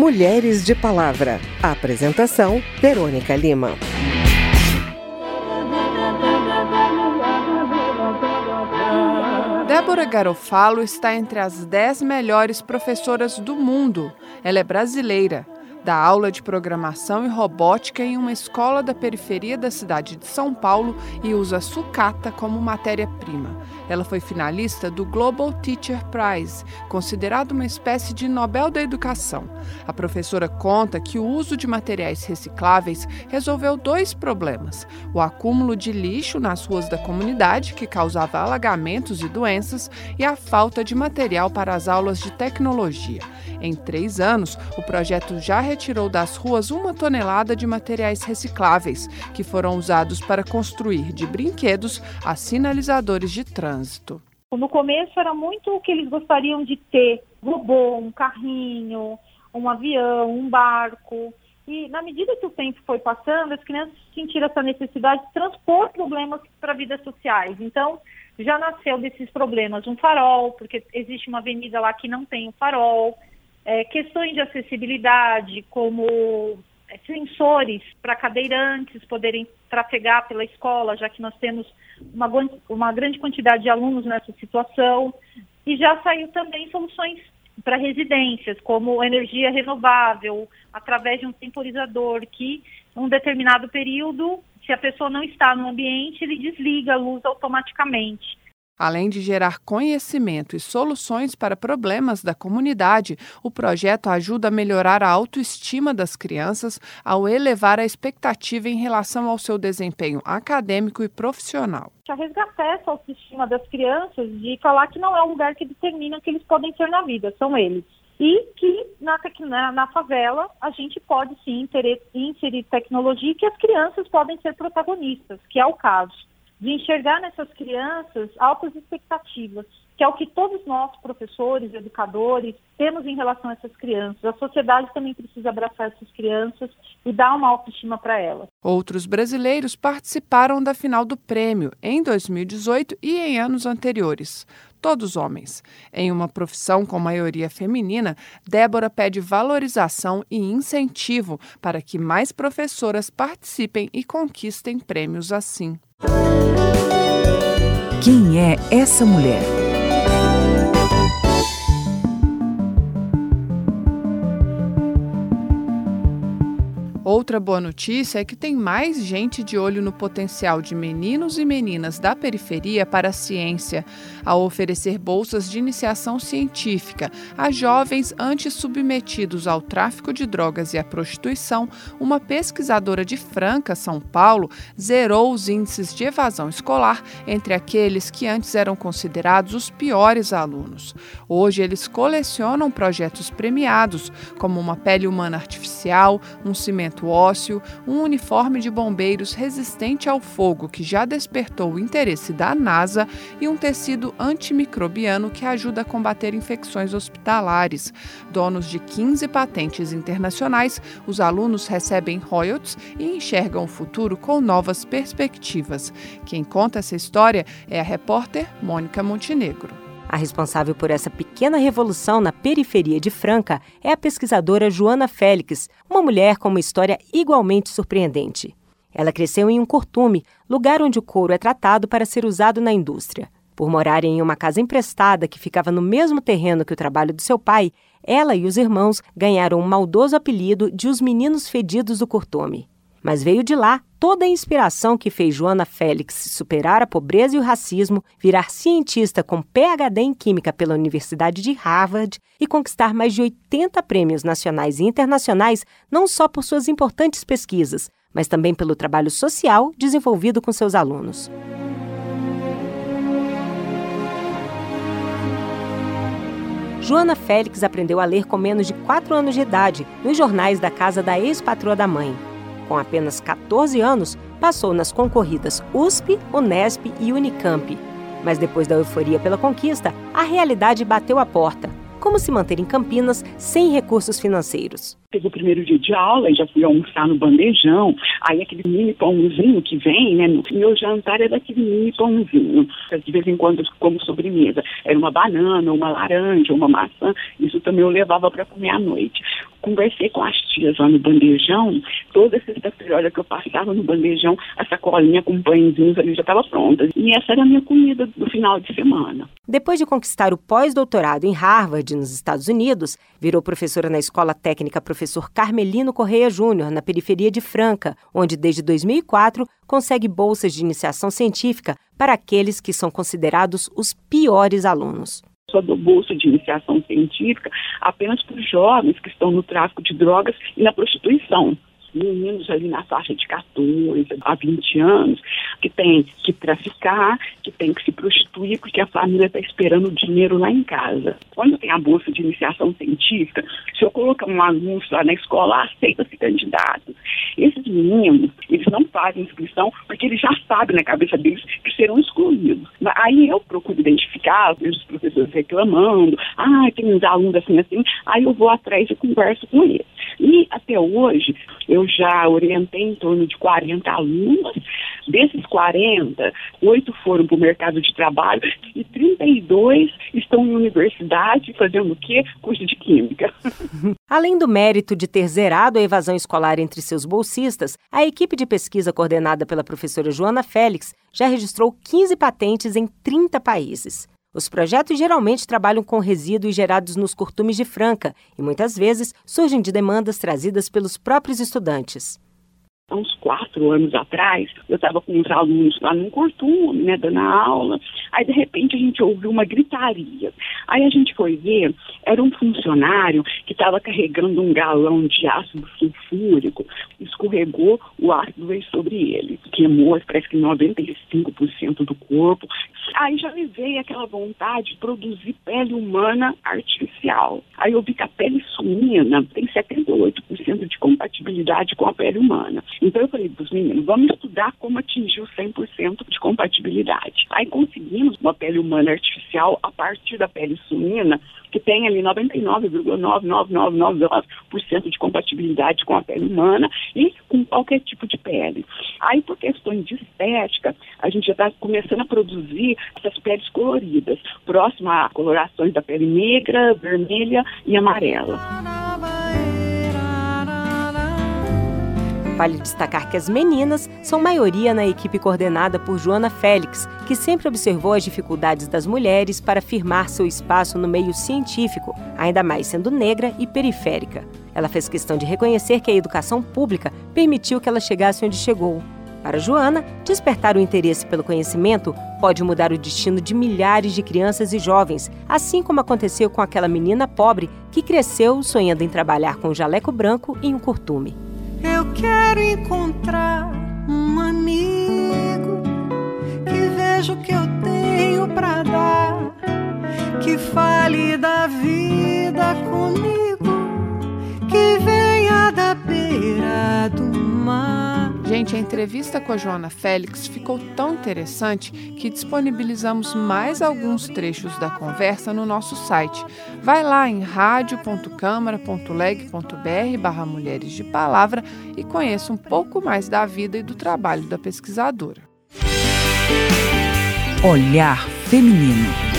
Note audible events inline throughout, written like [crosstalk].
Mulheres de Palavra. apresentação: Verônica Lima. Débora Garofalo está entre as 10 melhores professoras do mundo. Ela é brasileira dá aula de programação e robótica em uma escola da periferia da cidade de São Paulo e usa sucata como matéria-prima. Ela foi finalista do Global Teacher Prize, considerado uma espécie de Nobel da Educação. A professora conta que o uso de materiais recicláveis resolveu dois problemas: o acúmulo de lixo nas ruas da comunidade, que causava alagamentos e doenças, e a falta de material para as aulas de tecnologia. Em três anos, o projeto já retirou das ruas uma tonelada de materiais recicláveis, que foram usados para construir de brinquedos a sinalizadores de trânsito. No começo era muito o que eles gostariam de ter: robô, um carrinho, um avião, um barco. E na medida que o tempo foi passando, as crianças sentiram essa necessidade de transpor problemas para vidas sociais. Então, já nasceu desses problemas um farol, porque existe uma avenida lá que não tem um farol é, questões de acessibilidade, como sensores para cadeirantes poderem trafegar pela escola, já que nós temos uma, uma grande quantidade de alunos nessa situação. E já saiu também soluções para residências, como energia renovável, através de um temporizador que, em um determinado período, se a pessoa não está no ambiente, ele desliga a luz automaticamente. Além de gerar conhecimento e soluções para problemas da comunidade, o projeto ajuda a melhorar a autoestima das crianças ao elevar a expectativa em relação ao seu desempenho acadêmico e profissional. A resgatar essa autoestima das crianças de falar que não é o lugar que determina que eles podem ser na vida, são eles e que na, na, na, favela a gente pode sim inserir tecnologia e que as crianças podem ser protagonistas, que é o caso de enxergar nessas crianças altas expectativas, que é o que todos nós, professores, educadores, temos em relação a essas crianças. A sociedade também precisa abraçar essas crianças e dar uma autoestima para elas. Outros brasileiros participaram da final do prêmio em 2018 e em anos anteriores. Todos homens. Em uma profissão com maioria feminina, Débora pede valorização e incentivo para que mais professoras participem e conquistem prêmios assim. Quem é essa mulher? Outra boa notícia é que tem mais gente de olho no potencial de meninos e meninas da periferia para a ciência, ao oferecer bolsas de iniciação científica a jovens antes submetidos ao tráfico de drogas e à prostituição. Uma pesquisadora de Franca, São Paulo, zerou os índices de evasão escolar entre aqueles que antes eram considerados os piores alunos. Hoje, eles colecionam projetos premiados, como uma pele humana artificial, um cimento um uniforme de bombeiros resistente ao fogo que já despertou o interesse da NASA e um tecido antimicrobiano que ajuda a combater infecções hospitalares. Donos de 15 patentes internacionais, os alunos recebem royalties e enxergam o futuro com novas perspectivas. Quem conta essa história é a repórter Mônica Montenegro. A responsável por essa pequena revolução na periferia de Franca é a pesquisadora Joana Félix, uma mulher com uma história igualmente surpreendente. Ela cresceu em um cortume, lugar onde o couro é tratado para ser usado na indústria. Por morar em uma casa emprestada que ficava no mesmo terreno que o trabalho do seu pai, ela e os irmãos ganharam um maldoso apelido de os meninos fedidos do cortume. Mas veio de lá toda a inspiração que fez Joana Félix superar a pobreza e o racismo, virar cientista com PhD em Química pela Universidade de Harvard e conquistar mais de 80 prêmios nacionais e internacionais, não só por suas importantes pesquisas, mas também pelo trabalho social desenvolvido com seus alunos. Joana Félix aprendeu a ler com menos de 4 anos de idade, nos jornais da casa da ex-patroa da mãe com apenas 14 anos, passou nas concorridas USP, Unesp e Unicamp. Mas depois da euforia pela conquista, a realidade bateu a porta. Como se manter em Campinas sem recursos financeiros? Teve o primeiro dia de aula e já fui almoçar no bandejão. Aí aquele mini pãozinho que vem, né? No meu jantar era aquele mini pãozinho. De vez em quando, como sobremesa, era uma banana, uma laranja, uma maçã. Isso também eu levava para comer à noite. Conversei com as tias lá no bandejão, toda sexta-feira, que eu passava no bandejão, a sacolinha com pãezinhos ali já estava pronta. E essa era a minha comida do final de semana. Depois de conquistar o pós-doutorado em Harvard, nos Estados Unidos, virou professora na Escola Técnica Professor Carmelino Correia Júnior, na periferia de Franca, onde desde 2004 consegue bolsas de iniciação científica para aqueles que são considerados os piores alunos só dou bolsa de iniciação científica apenas para os jovens que estão no tráfico de drogas e na prostituição meninos ali na faixa de 14 a 20 anos, que tem que traficar, que tem que se prostituir, porque a família está esperando dinheiro lá em casa. Quando tem a bolsa de iniciação científica, se eu colocar um anúncio lá na escola, aceita-se candidato. Esses meninos, eles não fazem inscrição porque eles já sabem na cabeça deles que serão excluídos. Aí eu procuro identificar, vejo os professores reclamando, ah, tem uns alunos assim, assim, aí eu vou atrás e converso com eles. E até hoje, eu já orientei em torno de 40 alunos. Desses 40, oito foram para o mercado de trabalho e 32 estão em universidade fazendo o quê? Curso de Química. [laughs] Além do mérito de ter zerado a evasão escolar entre seus bolsistas, a equipe de pesquisa coordenada pela professora Joana Félix já registrou 15 patentes em 30 países. Os projetos geralmente trabalham com resíduos gerados nos curtumes de Franca e muitas vezes surgem de demandas trazidas pelos próprios estudantes há uns quatro anos atrás, eu estava com uns alunos lá num cortume, né, dando aula, aí de repente a gente ouviu uma gritaria. Aí a gente foi ver, era um funcionário que estava carregando um galão de ácido sulfúrico, escorregou, o ácido veio sobre ele, queimou parece que 95% do corpo. Aí já me veio aquela vontade de produzir pele humana artificial. Aí eu vi que a pele suína tem 78% de compatibilidade com a pele humana. Então eu falei para os meninos, vamos estudar como atingir o 100% de compatibilidade. Aí conseguimos uma pele humana artificial a partir da pele suína, que tem ali 99,99999% de compatibilidade com a pele humana e com qualquer tipo de pele. Aí, por questões de estética, a gente já está começando a produzir essas peles coloridas, próximo a colorações da pele negra, vermelha e amarela. Vale destacar que as meninas são maioria na equipe coordenada por Joana Félix, que sempre observou as dificuldades das mulheres para firmar seu espaço no meio científico, ainda mais sendo negra e periférica. Ela fez questão de reconhecer que a educação pública permitiu que ela chegasse onde chegou. Para Joana, despertar o interesse pelo conhecimento pode mudar o destino de milhares de crianças e jovens, assim como aconteceu com aquela menina pobre que cresceu sonhando em trabalhar com um jaleco branco e um curtume. Quero encontrar um amigo que veja o que eu tenho para dar, que fale da vida comigo, que venha da beira do mar. Gente, a entrevista com a Joana Félix ficou tão interessante que disponibilizamos mais alguns trechos da conversa no nosso site. Vai lá em radio.câmara.leg.br barra Mulheres de Palavra e conheça um pouco mais da vida e do trabalho da pesquisadora. Olhar Feminino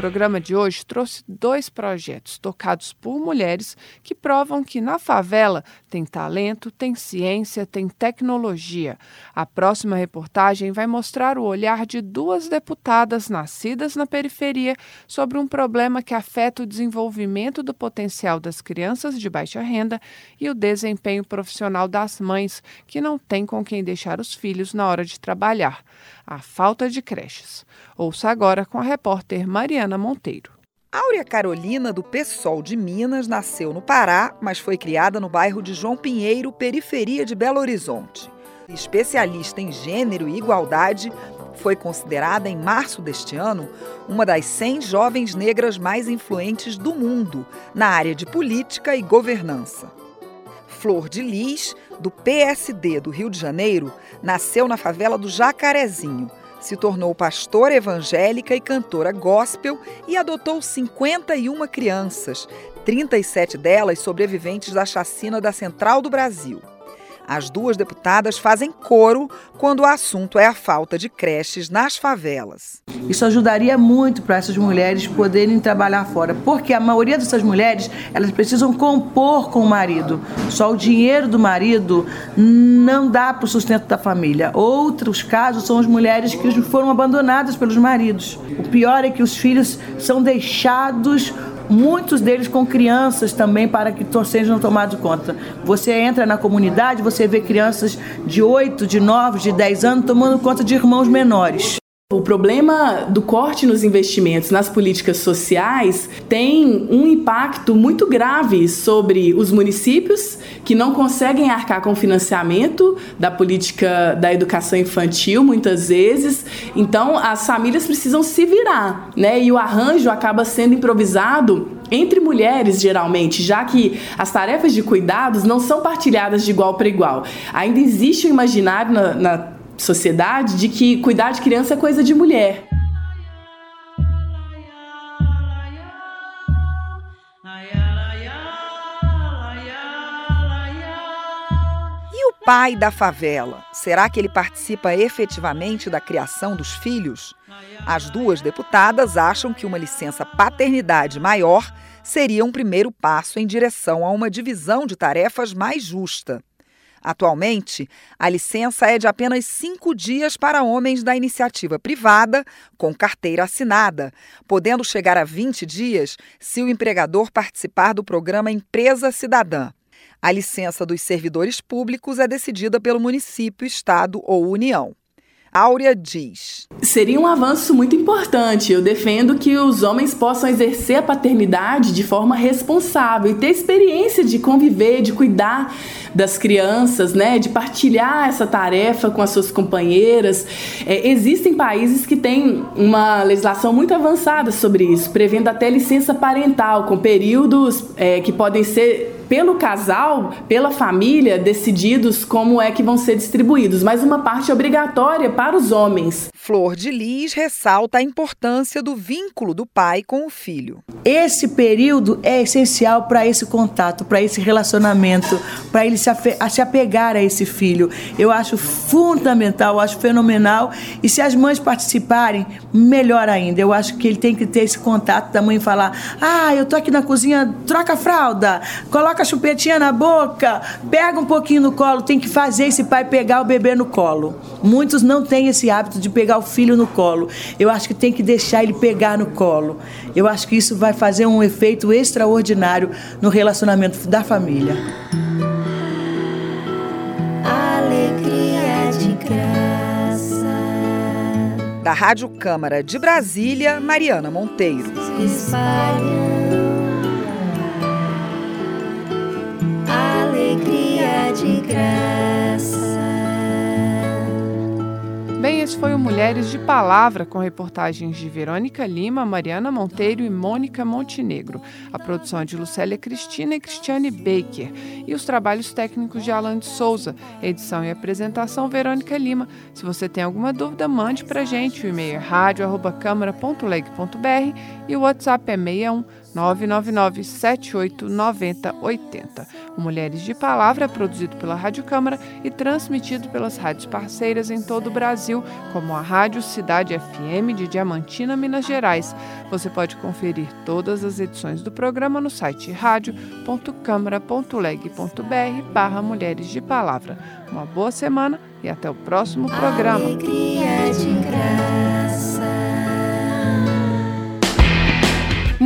programa de hoje trouxe dois projetos tocados por mulheres que provam que na favela tem talento, tem ciência, tem tecnologia. A próxima reportagem vai mostrar o olhar de duas deputadas nascidas na periferia sobre um problema que afeta o desenvolvimento do potencial das crianças de baixa renda e o desempenho profissional das mães que não têm com quem deixar os filhos na hora de trabalhar a falta de creches. Ouça agora com a repórter Mariana Monteiro. Áurea Carolina, do PSOL de Minas, nasceu no Pará, mas foi criada no bairro de João Pinheiro, periferia de Belo Horizonte. Especialista em gênero e igualdade, foi considerada em março deste ano uma das 100 jovens negras mais influentes do mundo na área de política e governança. Flor de Lis, do PSD do Rio de Janeiro, nasceu na favela do Jacarezinho. Se tornou pastora evangélica e cantora gospel e adotou 51 crianças, 37 delas sobreviventes da chacina da Central do Brasil. As duas deputadas fazem coro quando o assunto é a falta de creches nas favelas. Isso ajudaria muito para essas mulheres poderem trabalhar fora, porque a maioria dessas mulheres elas precisam compor com o marido. Só o dinheiro do marido não dá para o sustento da família. Outros casos são as mulheres que foram abandonadas pelos maridos. O pior é que os filhos são deixados muitos deles com crianças também para que sejam tomados conta. Você entra na comunidade, você vê crianças de 8, de 9, de 10 anos tomando conta de irmãos menores. O problema do corte nos investimentos nas políticas sociais tem um impacto muito grave sobre os municípios que não conseguem arcar com o financiamento da política da educação infantil muitas vezes. Então as famílias precisam se virar, né? E o arranjo acaba sendo improvisado entre mulheres, geralmente, já que as tarefas de cuidados não são partilhadas de igual para igual. Ainda existe o imaginário na, na sociedade de que cuidar de criança é coisa de mulher. E o pai da favela? Será que ele participa efetivamente da criação dos filhos? As duas deputadas acham que uma licença paternidade maior seria um primeiro passo em direção a uma divisão de tarefas mais justa. Atualmente, a licença é de apenas cinco dias para homens da iniciativa privada com carteira assinada, podendo chegar a 20 dias se o empregador participar do programa Empresa Cidadã. A licença dos servidores públicos é decidida pelo município, estado ou União. Áurea diz: Seria um avanço muito importante. Eu defendo que os homens possam exercer a paternidade de forma responsável e ter experiência de conviver, de cuidar das crianças, né, de partilhar essa tarefa com as suas companheiras. É, existem países que têm uma legislação muito avançada sobre isso, prevendo até licença parental, com períodos é, que podem ser pelo casal, pela família, decididos como é que vão ser distribuídos, mas uma parte obrigatória para os homens. Flor de Lis ressalta a importância do vínculo do pai com o filho. Esse período é essencial para esse contato, para esse relacionamento, para ele se, se apegar a esse filho. Eu acho fundamental, eu acho fenomenal. E se as mães participarem, melhor ainda. Eu acho que ele tem que ter esse contato da mãe falar: Ah, eu tô aqui na cozinha, troca a fralda, coloca a chupetinha na boca, pega um pouquinho no colo, tem que fazer esse pai pegar o bebê no colo. Muitos não têm esse hábito de pegar o filho no colo. Eu acho que tem que deixar ele pegar no colo. Eu acho que isso vai fazer um efeito extraordinário no relacionamento da família. Alegria de graça. Da Rádio Câmara de Brasília, Mariana Monteiro. Se espalha. de graça. Foi o Mulheres de Palavra, com reportagens de Verônica Lima, Mariana Monteiro e Mônica Montenegro. A produção é de Lucélia Cristina e Cristiane Baker. E os trabalhos técnicos de Alan de Souza. Edição e apresentação, Verônica Lima. Se você tem alguma dúvida, mande para gente. O e-mail é rádio.câmara.leg.br e o WhatsApp é 61 999 789080. O Mulheres de Palavra é produzido pela Rádio Câmara e transmitido pelas rádios parceiras em todo o Brasil, como a Rádio Cidade FM de Diamantina, Minas Gerais. Você pode conferir todas as edições do programa no site rádio.câmara.leg.br barra Mulheres de Palavra. Uma boa semana e até o próximo programa.